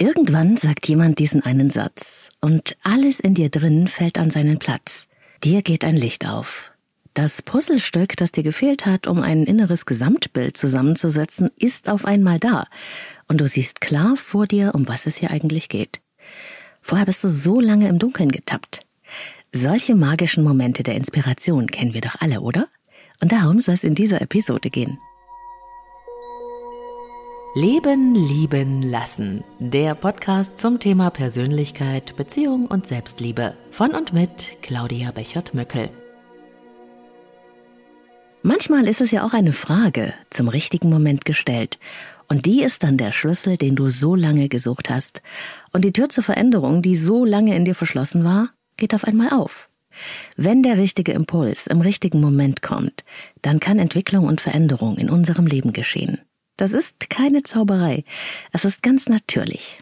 Irgendwann sagt jemand diesen einen Satz und alles in dir drin fällt an seinen Platz. Dir geht ein Licht auf. Das Puzzlestück, das dir gefehlt hat, um ein inneres Gesamtbild zusammenzusetzen, ist auf einmal da. Und du siehst klar vor dir, um was es hier eigentlich geht. Vorher bist du so lange im Dunkeln getappt. Solche magischen Momente der Inspiration kennen wir doch alle, oder? Und darum soll es in dieser Episode gehen. Leben, lieben, lassen. Der Podcast zum Thema Persönlichkeit, Beziehung und Selbstliebe. Von und mit Claudia Bechert-Möckel. Manchmal ist es ja auch eine Frage zum richtigen Moment gestellt. Und die ist dann der Schlüssel, den du so lange gesucht hast. Und die Tür zur Veränderung, die so lange in dir verschlossen war, geht auf einmal auf. Wenn der richtige Impuls im richtigen Moment kommt, dann kann Entwicklung und Veränderung in unserem Leben geschehen. Das ist keine Zauberei. Es ist ganz natürlich.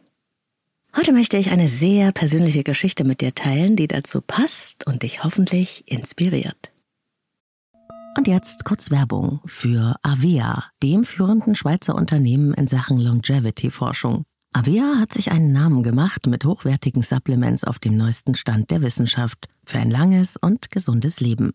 Heute möchte ich eine sehr persönliche Geschichte mit dir teilen, die dazu passt und dich hoffentlich inspiriert. Und jetzt kurz Werbung für Avea, dem führenden Schweizer Unternehmen in Sachen Longevity-Forschung. Avea hat sich einen Namen gemacht mit hochwertigen Supplements auf dem neuesten Stand der Wissenschaft für ein langes und gesundes Leben.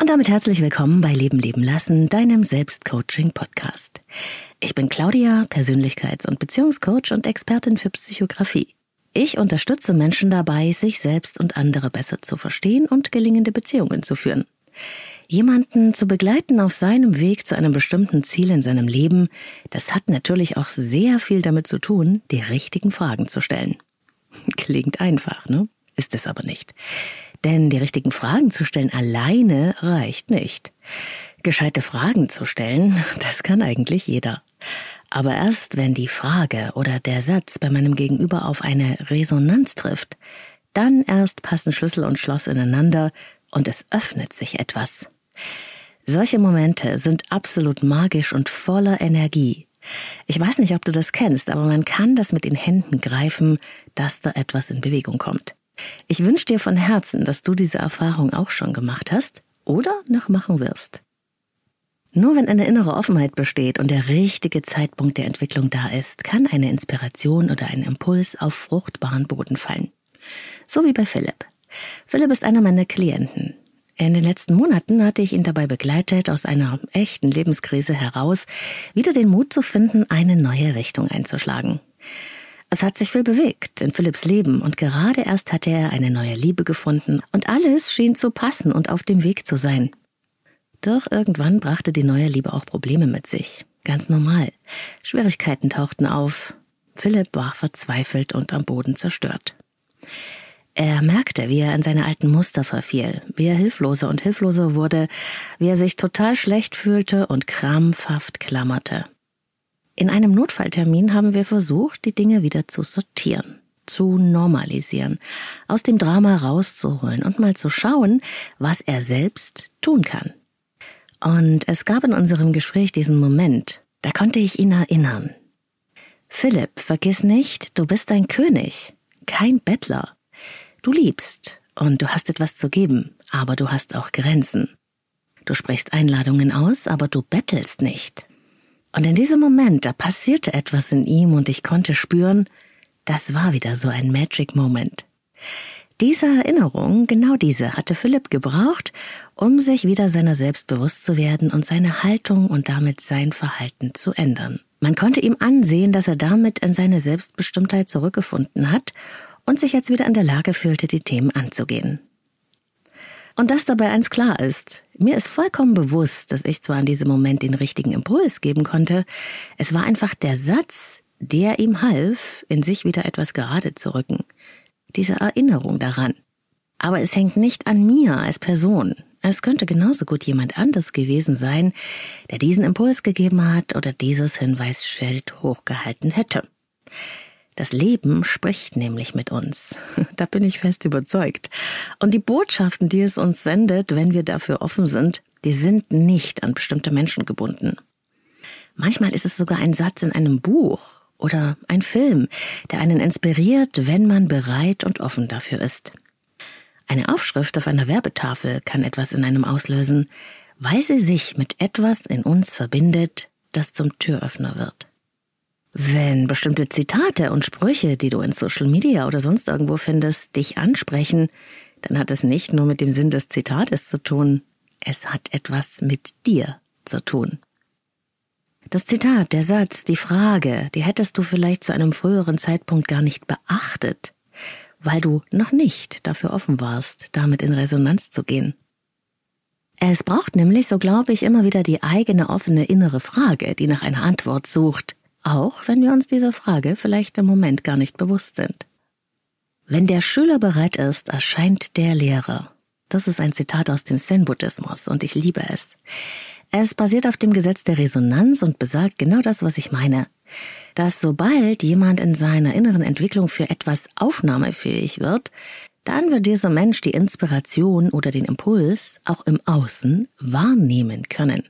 Und damit herzlich willkommen bei Leben leben lassen, deinem Selbstcoaching-Podcast. Ich bin Claudia, Persönlichkeits- und Beziehungscoach und Expertin für Psychografie. Ich unterstütze Menschen dabei, sich selbst und andere besser zu verstehen und gelingende Beziehungen zu führen. Jemanden zu begleiten auf seinem Weg zu einem bestimmten Ziel in seinem Leben, das hat natürlich auch sehr viel damit zu tun, die richtigen Fragen zu stellen. Klingt einfach, ne? Ist es aber nicht. Denn die richtigen Fragen zu stellen alleine reicht nicht. Gescheite Fragen zu stellen, das kann eigentlich jeder. Aber erst wenn die Frage oder der Satz bei meinem Gegenüber auf eine Resonanz trifft, dann erst passen Schlüssel und Schloss ineinander und es öffnet sich etwas. Solche Momente sind absolut magisch und voller Energie. Ich weiß nicht, ob du das kennst, aber man kann das mit den Händen greifen, dass da etwas in Bewegung kommt. Ich wünsche dir von Herzen, dass du diese Erfahrung auch schon gemacht hast oder noch machen wirst. Nur wenn eine innere Offenheit besteht und der richtige Zeitpunkt der Entwicklung da ist, kann eine Inspiration oder ein Impuls auf fruchtbaren Boden fallen. So wie bei Philipp. Philipp ist einer meiner Klienten. In den letzten Monaten hatte ich ihn dabei begleitet, aus einer echten Lebenskrise heraus wieder den Mut zu finden, eine neue Richtung einzuschlagen. Es hat sich viel bewegt in Philipps Leben und gerade erst hatte er eine neue Liebe gefunden und alles schien zu passen und auf dem Weg zu sein. Doch irgendwann brachte die neue Liebe auch Probleme mit sich. Ganz normal. Schwierigkeiten tauchten auf. Philipp war verzweifelt und am Boden zerstört. Er merkte, wie er in seine alten Muster verfiel, wie er hilfloser und hilfloser wurde, wie er sich total schlecht fühlte und krampfhaft klammerte. In einem Notfalltermin haben wir versucht, die Dinge wieder zu sortieren, zu normalisieren, aus dem Drama rauszuholen und mal zu schauen, was er selbst tun kann. Und es gab in unserem Gespräch diesen Moment, da konnte ich ihn erinnern. Philipp, vergiss nicht, du bist ein König, kein Bettler. Du liebst und du hast etwas zu geben, aber du hast auch Grenzen. Du sprichst Einladungen aus, aber du bettelst nicht. Und in diesem Moment, da passierte etwas in ihm und ich konnte spüren, das war wieder so ein Magic Moment. Diese Erinnerung, genau diese, hatte Philipp gebraucht, um sich wieder seiner selbst bewusst zu werden und seine Haltung und damit sein Verhalten zu ändern. Man konnte ihm ansehen, dass er damit in seine Selbstbestimmtheit zurückgefunden hat und sich jetzt wieder in der Lage fühlte, die Themen anzugehen. Und dass dabei eins klar ist, mir ist vollkommen bewusst, dass ich zwar in diesem Moment den richtigen Impuls geben konnte, es war einfach der Satz, der ihm half, in sich wieder etwas gerade zu rücken diese Erinnerung daran. Aber es hängt nicht an mir als Person. Es könnte genauso gut jemand anders gewesen sein, der diesen Impuls gegeben hat oder dieses Hinweisschild hochgehalten hätte. Das Leben spricht nämlich mit uns. Da bin ich fest überzeugt. Und die Botschaften, die es uns sendet, wenn wir dafür offen sind, die sind nicht an bestimmte Menschen gebunden. Manchmal ist es sogar ein Satz in einem Buch oder ein Film, der einen inspiriert, wenn man bereit und offen dafür ist. Eine Aufschrift auf einer Werbetafel kann etwas in einem auslösen, weil sie sich mit etwas in uns verbindet, das zum Türöffner wird. Wenn bestimmte Zitate und Sprüche, die du in Social Media oder sonst irgendwo findest, dich ansprechen, dann hat es nicht nur mit dem Sinn des Zitates zu tun, es hat etwas mit dir zu tun. Das Zitat, der Satz, die Frage, die hättest du vielleicht zu einem früheren Zeitpunkt gar nicht beachtet, weil du noch nicht dafür offen warst, damit in Resonanz zu gehen. Es braucht nämlich, so glaube ich, immer wieder die eigene offene innere Frage, die nach einer Antwort sucht, auch wenn wir uns dieser Frage vielleicht im Moment gar nicht bewusst sind. Wenn der Schüler bereit ist, erscheint der Lehrer. Das ist ein Zitat aus dem Zen-Buddhismus und ich liebe es. Es basiert auf dem Gesetz der Resonanz und besagt genau das, was ich meine. Dass sobald jemand in seiner inneren Entwicklung für etwas aufnahmefähig wird, dann wird dieser Mensch die Inspiration oder den Impuls auch im Außen wahrnehmen können.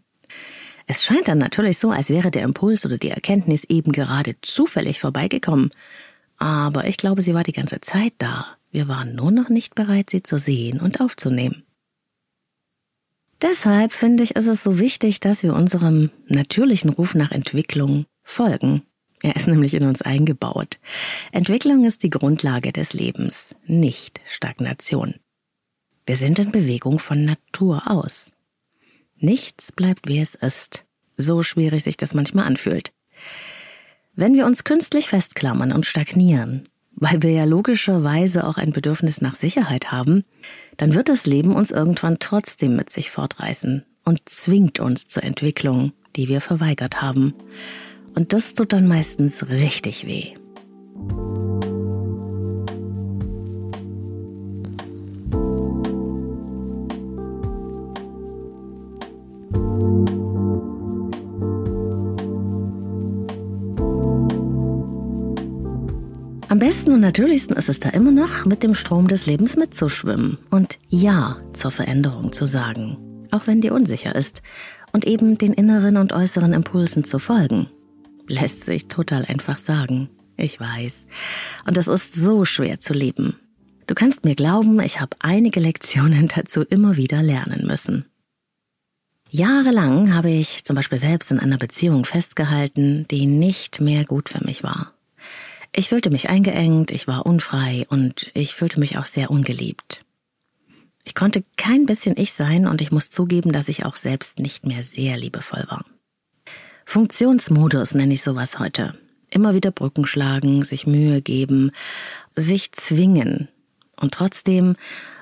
Es scheint dann natürlich so, als wäre der Impuls oder die Erkenntnis eben gerade zufällig vorbeigekommen. Aber ich glaube, sie war die ganze Zeit da. Wir waren nur noch nicht bereit, sie zu sehen und aufzunehmen. Deshalb finde ich, ist es so wichtig, dass wir unserem natürlichen Ruf nach Entwicklung folgen. Er ist nämlich in uns eingebaut. Entwicklung ist die Grundlage des Lebens, nicht Stagnation. Wir sind in Bewegung von Natur aus. Nichts bleibt wie es ist, so schwierig sich das manchmal anfühlt. Wenn wir uns künstlich festklammern und stagnieren, weil wir ja logischerweise auch ein Bedürfnis nach Sicherheit haben, dann wird das Leben uns irgendwann trotzdem mit sich fortreißen und zwingt uns zur Entwicklung, die wir verweigert haben. Und das tut dann meistens richtig weh. Besten und natürlichsten ist es da immer noch, mit dem Strom des Lebens mitzuschwimmen und Ja zur Veränderung zu sagen, auch wenn dir unsicher ist, und eben den inneren und äußeren Impulsen zu folgen. Lässt sich total einfach sagen. Ich weiß. Und es ist so schwer zu leben. Du kannst mir glauben, ich habe einige Lektionen dazu immer wieder lernen müssen. Jahrelang habe ich zum Beispiel selbst in einer Beziehung festgehalten, die nicht mehr gut für mich war. Ich fühlte mich eingeengt, ich war unfrei und ich fühlte mich auch sehr ungeliebt. Ich konnte kein bisschen ich sein und ich muss zugeben, dass ich auch selbst nicht mehr sehr liebevoll war. Funktionsmodus nenne ich sowas heute. Immer wieder Brücken schlagen, sich Mühe geben, sich zwingen. Und trotzdem,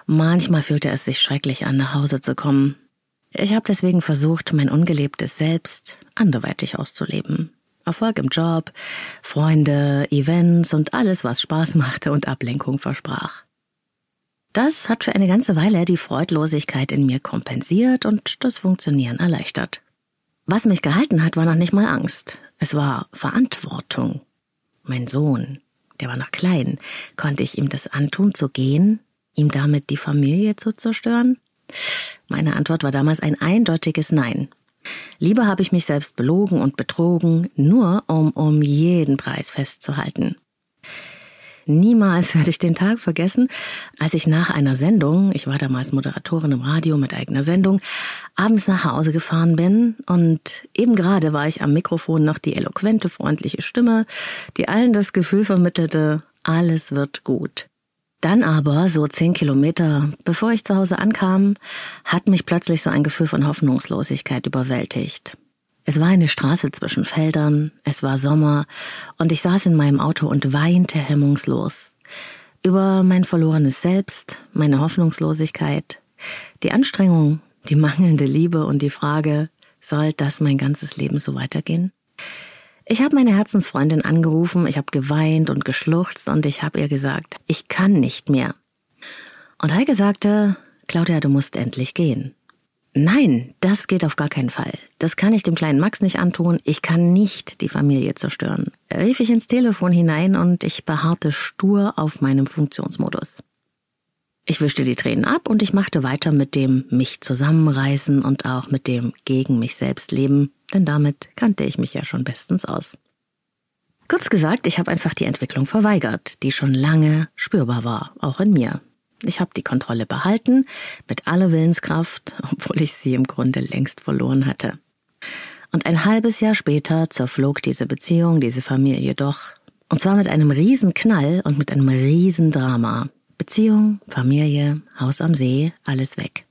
manchmal fühlte es sich schrecklich an, nach Hause zu kommen. Ich habe deswegen versucht, mein ungelebtes Selbst anderweitig auszuleben. Erfolg im Job, Freunde, Events und alles, was Spaß machte und Ablenkung versprach. Das hat für eine ganze Weile die Freudlosigkeit in mir kompensiert und das Funktionieren erleichtert. Was mich gehalten hat, war noch nicht mal Angst. Es war Verantwortung. Mein Sohn, der war noch klein, konnte ich ihm das antun zu gehen, ihm damit die Familie zu zerstören? Meine Antwort war damals ein eindeutiges Nein. Lieber habe ich mich selbst belogen und betrogen, nur um um jeden Preis festzuhalten. Niemals werde ich den Tag vergessen, als ich nach einer Sendung, ich war damals Moderatorin im Radio mit eigener Sendung, abends nach Hause gefahren bin und eben gerade war ich am Mikrofon noch die eloquente, freundliche Stimme, die allen das Gefühl vermittelte, alles wird gut. Dann aber, so zehn Kilometer bevor ich zu Hause ankam, hat mich plötzlich so ein Gefühl von Hoffnungslosigkeit überwältigt. Es war eine Straße zwischen Feldern, es war Sommer und ich saß in meinem Auto und weinte hemmungslos. Über mein verlorenes Selbst, meine Hoffnungslosigkeit, die Anstrengung, die mangelnde Liebe und die Frage, soll das mein ganzes Leben so weitergehen? Ich habe meine Herzensfreundin angerufen, ich habe geweint und geschluchzt und ich habe ihr gesagt, ich kann nicht mehr. Und Heike sagte, Claudia, du musst endlich gehen. Nein, das geht auf gar keinen Fall. Das kann ich dem kleinen Max nicht antun. Ich kann nicht die Familie zerstören. Rief ich ins Telefon hinein und ich beharrte stur auf meinem Funktionsmodus. Ich wischte die Tränen ab und ich machte weiter mit dem mich zusammenreißen und auch mit dem gegen mich selbst leben, denn damit kannte ich mich ja schon bestens aus. Kurz gesagt, ich habe einfach die Entwicklung verweigert, die schon lange spürbar war, auch in mir. Ich habe die Kontrolle behalten, mit aller Willenskraft, obwohl ich sie im Grunde längst verloren hatte. Und ein halbes Jahr später zerflog diese Beziehung, diese Familie doch. Und zwar mit einem Riesenknall und mit einem Riesendrama. Beziehung, Familie, Haus am See, alles weg.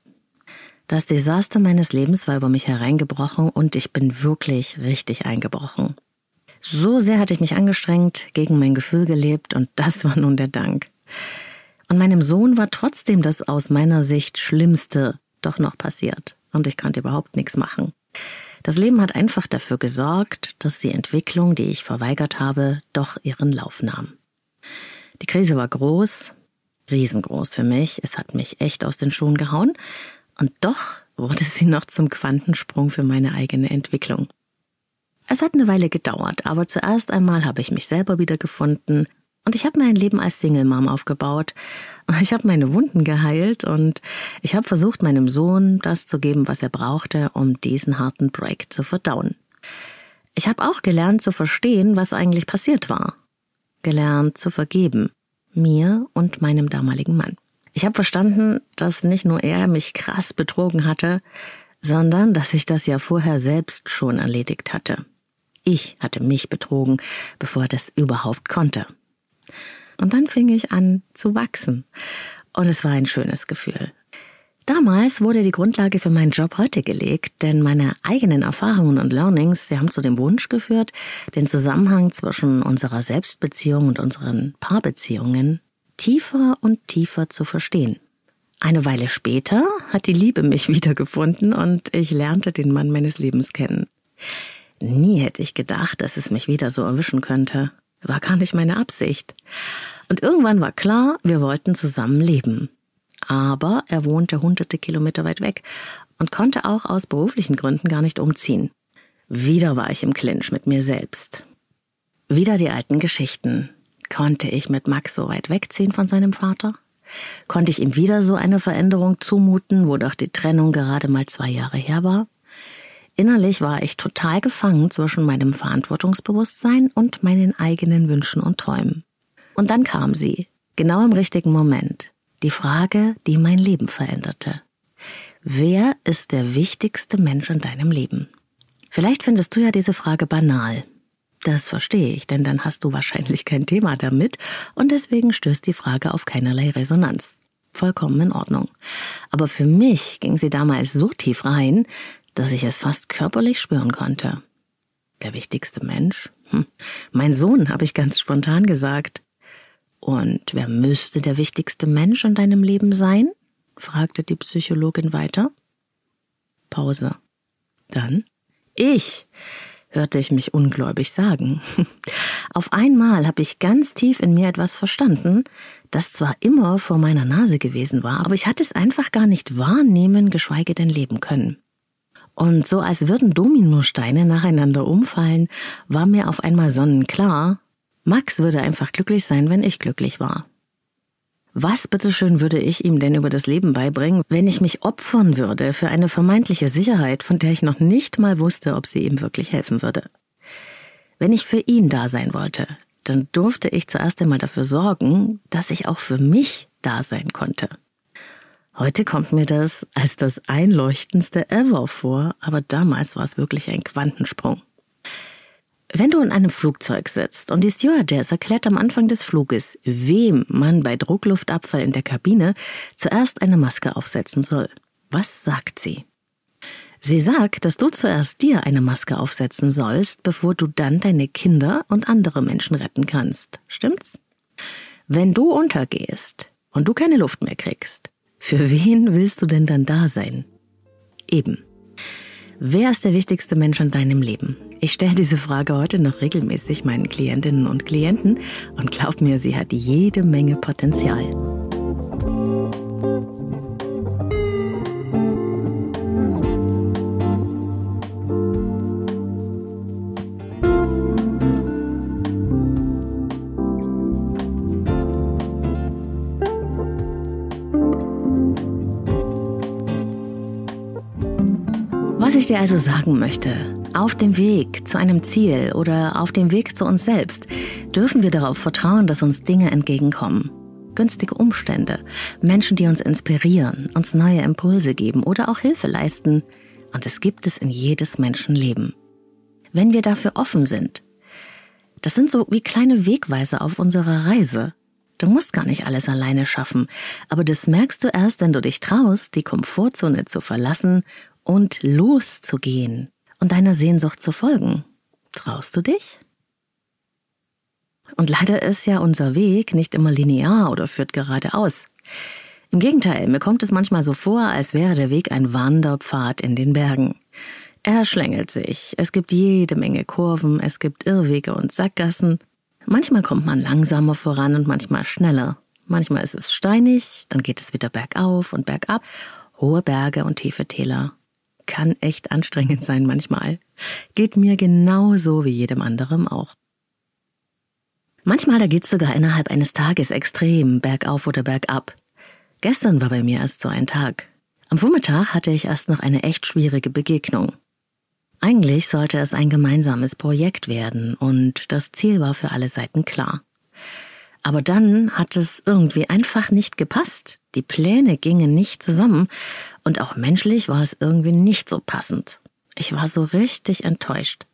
Das Desaster meines Lebens war über mich hereingebrochen und ich bin wirklich richtig eingebrochen. So sehr hatte ich mich angestrengt, gegen mein Gefühl gelebt und das war nun der Dank. Und meinem Sohn war trotzdem das aus meiner Sicht Schlimmste doch noch passiert. Und ich konnte überhaupt nichts machen. Das Leben hat einfach dafür gesorgt, dass die Entwicklung, die ich verweigert habe, doch ihren Lauf nahm. Die Krise war groß, riesengroß für mich. Es hat mich echt aus den Schuhen gehauen. Und doch wurde sie noch zum Quantensprung für meine eigene Entwicklung. Es hat eine Weile gedauert, aber zuerst einmal habe ich mich selber wiedergefunden und ich habe mein Leben als Single-Mom aufgebaut. Ich habe meine Wunden geheilt und ich habe versucht, meinem Sohn das zu geben, was er brauchte, um diesen harten Break zu verdauen. Ich habe auch gelernt zu verstehen, was eigentlich passiert war. Gelernt zu vergeben. Mir und meinem damaligen Mann. Ich habe verstanden, dass nicht nur er mich krass betrogen hatte, sondern dass ich das ja vorher selbst schon erledigt hatte. Ich hatte mich betrogen, bevor er das überhaupt konnte. Und dann fing ich an zu wachsen. Und es war ein schönes Gefühl. Damals wurde die Grundlage für meinen Job heute gelegt, denn meine eigenen Erfahrungen und Learnings, sie haben zu dem Wunsch geführt, den Zusammenhang zwischen unserer Selbstbeziehung und unseren Paarbeziehungen tiefer und tiefer zu verstehen. Eine Weile später hat die Liebe mich wiedergefunden und ich lernte den Mann meines Lebens kennen. Nie hätte ich gedacht, dass es mich wieder so erwischen könnte. War gar nicht meine Absicht. Und irgendwann war klar, wir wollten zusammen leben. Aber er wohnte hunderte Kilometer weit weg und konnte auch aus beruflichen Gründen gar nicht umziehen. Wieder war ich im Clinch mit mir selbst. Wieder die alten Geschichten. Konnte ich mit Max so weit wegziehen von seinem Vater? Konnte ich ihm wieder so eine Veränderung zumuten, wo doch die Trennung gerade mal zwei Jahre her war? Innerlich war ich total gefangen zwischen meinem Verantwortungsbewusstsein und meinen eigenen Wünschen und Träumen. Und dann kam sie, genau im richtigen Moment, die Frage, die mein Leben veränderte. Wer ist der wichtigste Mensch in deinem Leben? Vielleicht findest du ja diese Frage banal. Das verstehe ich, denn dann hast du wahrscheinlich kein Thema damit und deswegen stößt die Frage auf keinerlei Resonanz. Vollkommen in Ordnung. Aber für mich ging sie damals so tief rein, dass ich es fast körperlich spüren konnte. Der wichtigste Mensch? Hm. Mein Sohn, habe ich ganz spontan gesagt. Und wer müsste der wichtigste Mensch in deinem Leben sein? fragte die Psychologin weiter. Pause. Dann? Ich, hörte ich mich ungläubig sagen. Auf einmal habe ich ganz tief in mir etwas verstanden, das zwar immer vor meiner Nase gewesen war, aber ich hatte es einfach gar nicht wahrnehmen, geschweige denn leben können. Und so als würden Dominosteine nacheinander umfallen, war mir auf einmal sonnenklar, Max würde einfach glücklich sein, wenn ich glücklich war. Was bitteschön würde ich ihm denn über das Leben beibringen, wenn ich mich opfern würde für eine vermeintliche Sicherheit, von der ich noch nicht mal wusste, ob sie ihm wirklich helfen würde? Wenn ich für ihn da sein wollte, dann durfte ich zuerst einmal dafür sorgen, dass ich auch für mich da sein konnte. Heute kommt mir das als das einleuchtendste ever vor, aber damals war es wirklich ein Quantensprung. Wenn du in einem Flugzeug sitzt und die Stewardess erklärt am Anfang des Fluges, wem man bei Druckluftabfall in der Kabine zuerst eine Maske aufsetzen soll, was sagt sie? Sie sagt, dass du zuerst dir eine Maske aufsetzen sollst, bevor du dann deine Kinder und andere Menschen retten kannst. Stimmt's? Wenn du untergehst und du keine Luft mehr kriegst, für wen willst du denn dann da sein? Eben. Wer ist der wichtigste Mensch in deinem Leben? Ich stelle diese Frage heute noch regelmäßig meinen Klientinnen und Klienten und glaub mir, sie hat jede Menge Potenzial. Was ich dir also sagen möchte, auf dem Weg zu einem Ziel oder auf dem Weg zu uns selbst dürfen wir darauf vertrauen, dass uns Dinge entgegenkommen. Günstige Umstände, Menschen, die uns inspirieren, uns neue Impulse geben oder auch Hilfe leisten. Und es gibt es in jedes Menschenleben. Wenn wir dafür offen sind. Das sind so wie kleine Wegweiser auf unserer Reise. Du musst gar nicht alles alleine schaffen, aber das merkst du erst, wenn du dich traust, die Komfortzone zu verlassen und loszugehen und deiner Sehnsucht zu folgen. Traust du dich? Und leider ist ja unser Weg nicht immer linear oder führt geradeaus. Im Gegenteil, mir kommt es manchmal so vor, als wäre der Weg ein Wanderpfad in den Bergen. Er schlängelt sich, es gibt jede Menge Kurven, es gibt Irrwege und Sackgassen. Manchmal kommt man langsamer voran und manchmal schneller. Manchmal ist es steinig, dann geht es wieder bergauf und bergab, hohe Berge und tiefe Täler kann echt anstrengend sein manchmal. Geht mir genauso wie jedem anderen auch. Manchmal da geht's sogar innerhalb eines Tages extrem bergauf oder bergab. Gestern war bei mir erst so ein Tag. Am Vormittag hatte ich erst noch eine echt schwierige Begegnung. Eigentlich sollte es ein gemeinsames Projekt werden und das Ziel war für alle Seiten klar. Aber dann hat es irgendwie einfach nicht gepasst. Die Pläne gingen nicht zusammen und auch menschlich war es irgendwie nicht so passend. Ich war so richtig enttäuscht.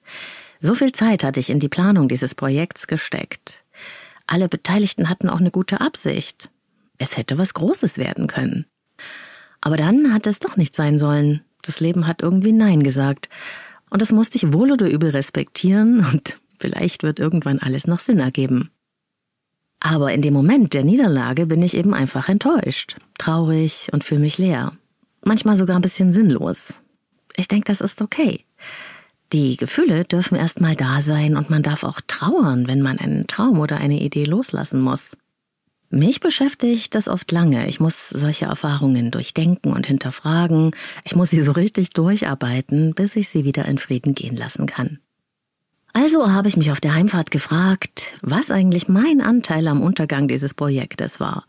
So viel Zeit hatte ich in die Planung dieses Projekts gesteckt. Alle Beteiligten hatten auch eine gute Absicht. Es hätte was Großes werden können. Aber dann hat es doch nicht sein sollen. Das Leben hat irgendwie Nein gesagt. Und das musste ich wohl oder übel respektieren und vielleicht wird irgendwann alles noch Sinn ergeben. Aber in dem Moment der Niederlage bin ich eben einfach enttäuscht, traurig und fühle mich leer. Manchmal sogar ein bisschen sinnlos. Ich denke, das ist okay. Die Gefühle dürfen erstmal da sein und man darf auch trauern, wenn man einen Traum oder eine Idee loslassen muss. Mich beschäftigt das oft lange. Ich muss solche Erfahrungen durchdenken und hinterfragen. Ich muss sie so richtig durcharbeiten, bis ich sie wieder in Frieden gehen lassen kann. Also habe ich mich auf der Heimfahrt gefragt, was eigentlich mein Anteil am Untergang dieses Projektes war,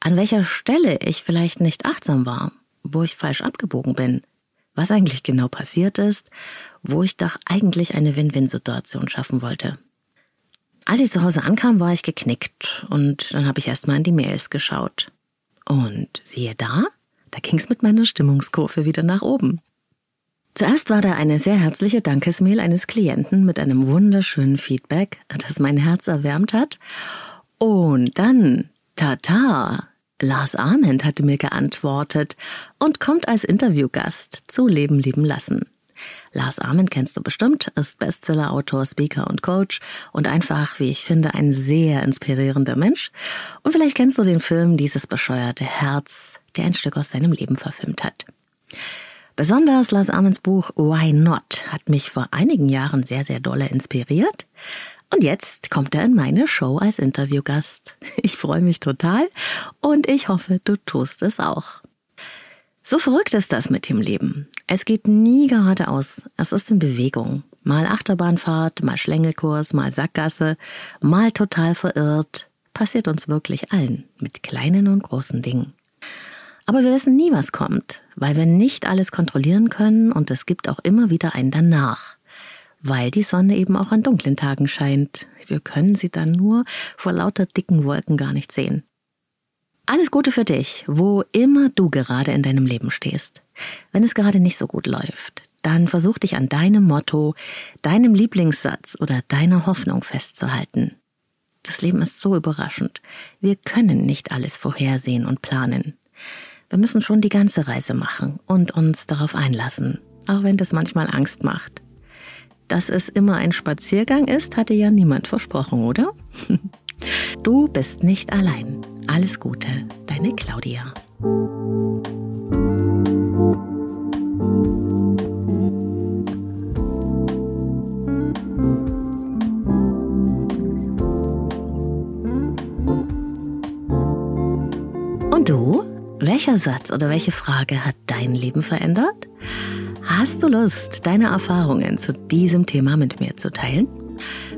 an welcher Stelle ich vielleicht nicht achtsam war, wo ich falsch abgebogen bin, was eigentlich genau passiert ist, wo ich doch eigentlich eine Win-Win-Situation schaffen wollte. Als ich zu Hause ankam, war ich geknickt und dann habe ich erstmal in die Mails geschaut. Und siehe da, da ging's mit meiner Stimmungskurve wieder nach oben. Zuerst war da eine sehr herzliche Dankesmail eines Klienten mit einem wunderschönen Feedback, das mein Herz erwärmt hat. Und dann, tata, Lars Arment hatte mir geantwortet und kommt als Interviewgast zu Leben lieben lassen. Lars Arment kennst du bestimmt, ist Bestsellerautor, Speaker und Coach und einfach, wie ich finde, ein sehr inspirierender Mensch. Und vielleicht kennst du den Film Dieses bescheuerte Herz, der ein Stück aus seinem Leben verfilmt hat. Besonders Lars Amens Buch Why Not hat mich vor einigen Jahren sehr, sehr dolle inspiriert. Und jetzt kommt er in meine Show als Interviewgast. Ich freue mich total und ich hoffe, du tust es auch. So verrückt ist das mit dem Leben. Es geht nie geradeaus. Es ist in Bewegung. Mal Achterbahnfahrt, mal Schlängelkurs, mal Sackgasse, mal total verirrt. Passiert uns wirklich allen mit kleinen und großen Dingen. Aber wir wissen nie, was kommt, weil wir nicht alles kontrollieren können und es gibt auch immer wieder ein Danach. Weil die Sonne eben auch an dunklen Tagen scheint. Wir können sie dann nur vor lauter dicken Wolken gar nicht sehen. Alles Gute für dich, wo immer du gerade in deinem Leben stehst. Wenn es gerade nicht so gut läuft, dann versuch dich an deinem Motto, deinem Lieblingssatz oder deiner Hoffnung festzuhalten. Das Leben ist so überraschend. Wir können nicht alles vorhersehen und planen. Wir müssen schon die ganze Reise machen und uns darauf einlassen, auch wenn das manchmal Angst macht. Dass es immer ein Spaziergang ist, hatte ja niemand versprochen, oder? Du bist nicht allein. Alles Gute, deine Claudia. Und du? Welcher Satz oder welche Frage hat dein Leben verändert? Hast du Lust, deine Erfahrungen zu diesem Thema mit mir zu teilen?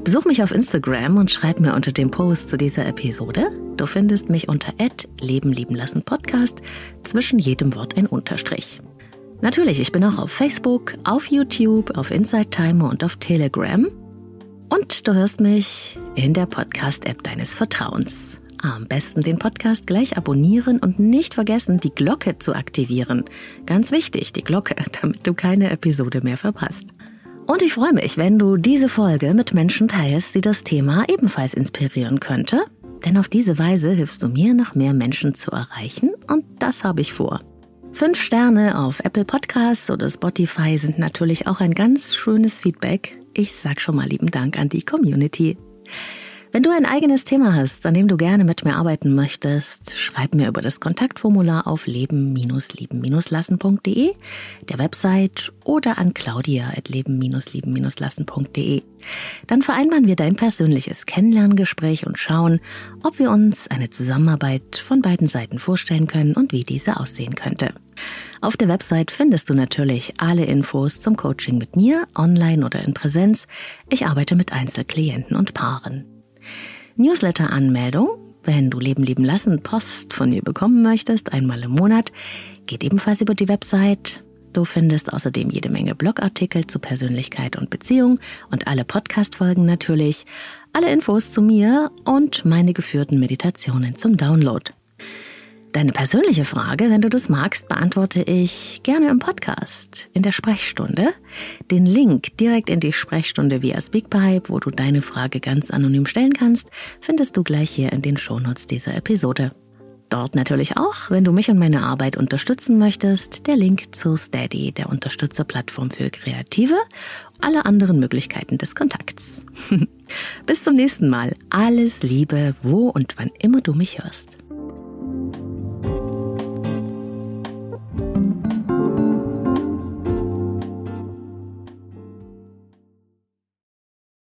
Besuch mich auf Instagram und schreib mir unter dem Post zu dieser Episode. Du findest mich unter Leben lieben lassen Podcast, zwischen jedem Wort ein Unterstrich. Natürlich, ich bin auch auf Facebook, auf YouTube, auf Inside Timer und auf Telegram. Und du hörst mich in der Podcast-App deines Vertrauens. Am besten den Podcast gleich abonnieren und nicht vergessen, die Glocke zu aktivieren. Ganz wichtig, die Glocke, damit du keine Episode mehr verpasst. Und ich freue mich, wenn du diese Folge mit Menschen teilst, die das Thema ebenfalls inspirieren könnte. Denn auf diese Weise hilfst du mir, noch mehr Menschen zu erreichen und das habe ich vor. Fünf Sterne auf Apple Podcasts oder Spotify sind natürlich auch ein ganz schönes Feedback. Ich sag schon mal lieben Dank an die Community. Wenn du ein eigenes Thema hast, an dem du gerne mit mir arbeiten möchtest, schreib mir über das Kontaktformular auf leben-lieben-lassen.de, der Website oder an claudia.leben-lieben-lassen.de. Dann vereinbaren wir dein persönliches Kennenlerngespräch und schauen, ob wir uns eine Zusammenarbeit von beiden Seiten vorstellen können und wie diese aussehen könnte. Auf der Website findest du natürlich alle Infos zum Coaching mit mir, online oder in Präsenz. Ich arbeite mit Einzelklienten und Paaren. Newsletter-Anmeldung, wenn du Leben lieben lassen Post von mir bekommen möchtest, einmal im Monat, geht ebenfalls über die Website. Du findest außerdem jede Menge Blogartikel zu Persönlichkeit und Beziehung und alle Podcast-Folgen natürlich, alle Infos zu mir und meine geführten Meditationen zum Download. Deine persönliche Frage, wenn du das magst, beantworte ich gerne im Podcast, in der Sprechstunde. Den Link direkt in die Sprechstunde via Speakpipe, wo du deine Frage ganz anonym stellen kannst, findest du gleich hier in den Shownotes dieser Episode. Dort natürlich auch, wenn du mich und meine Arbeit unterstützen möchtest, der Link zu Steady, der Unterstützerplattform für Kreative, alle anderen Möglichkeiten des Kontakts. Bis zum nächsten Mal. Alles Liebe, wo und wann immer du mich hörst.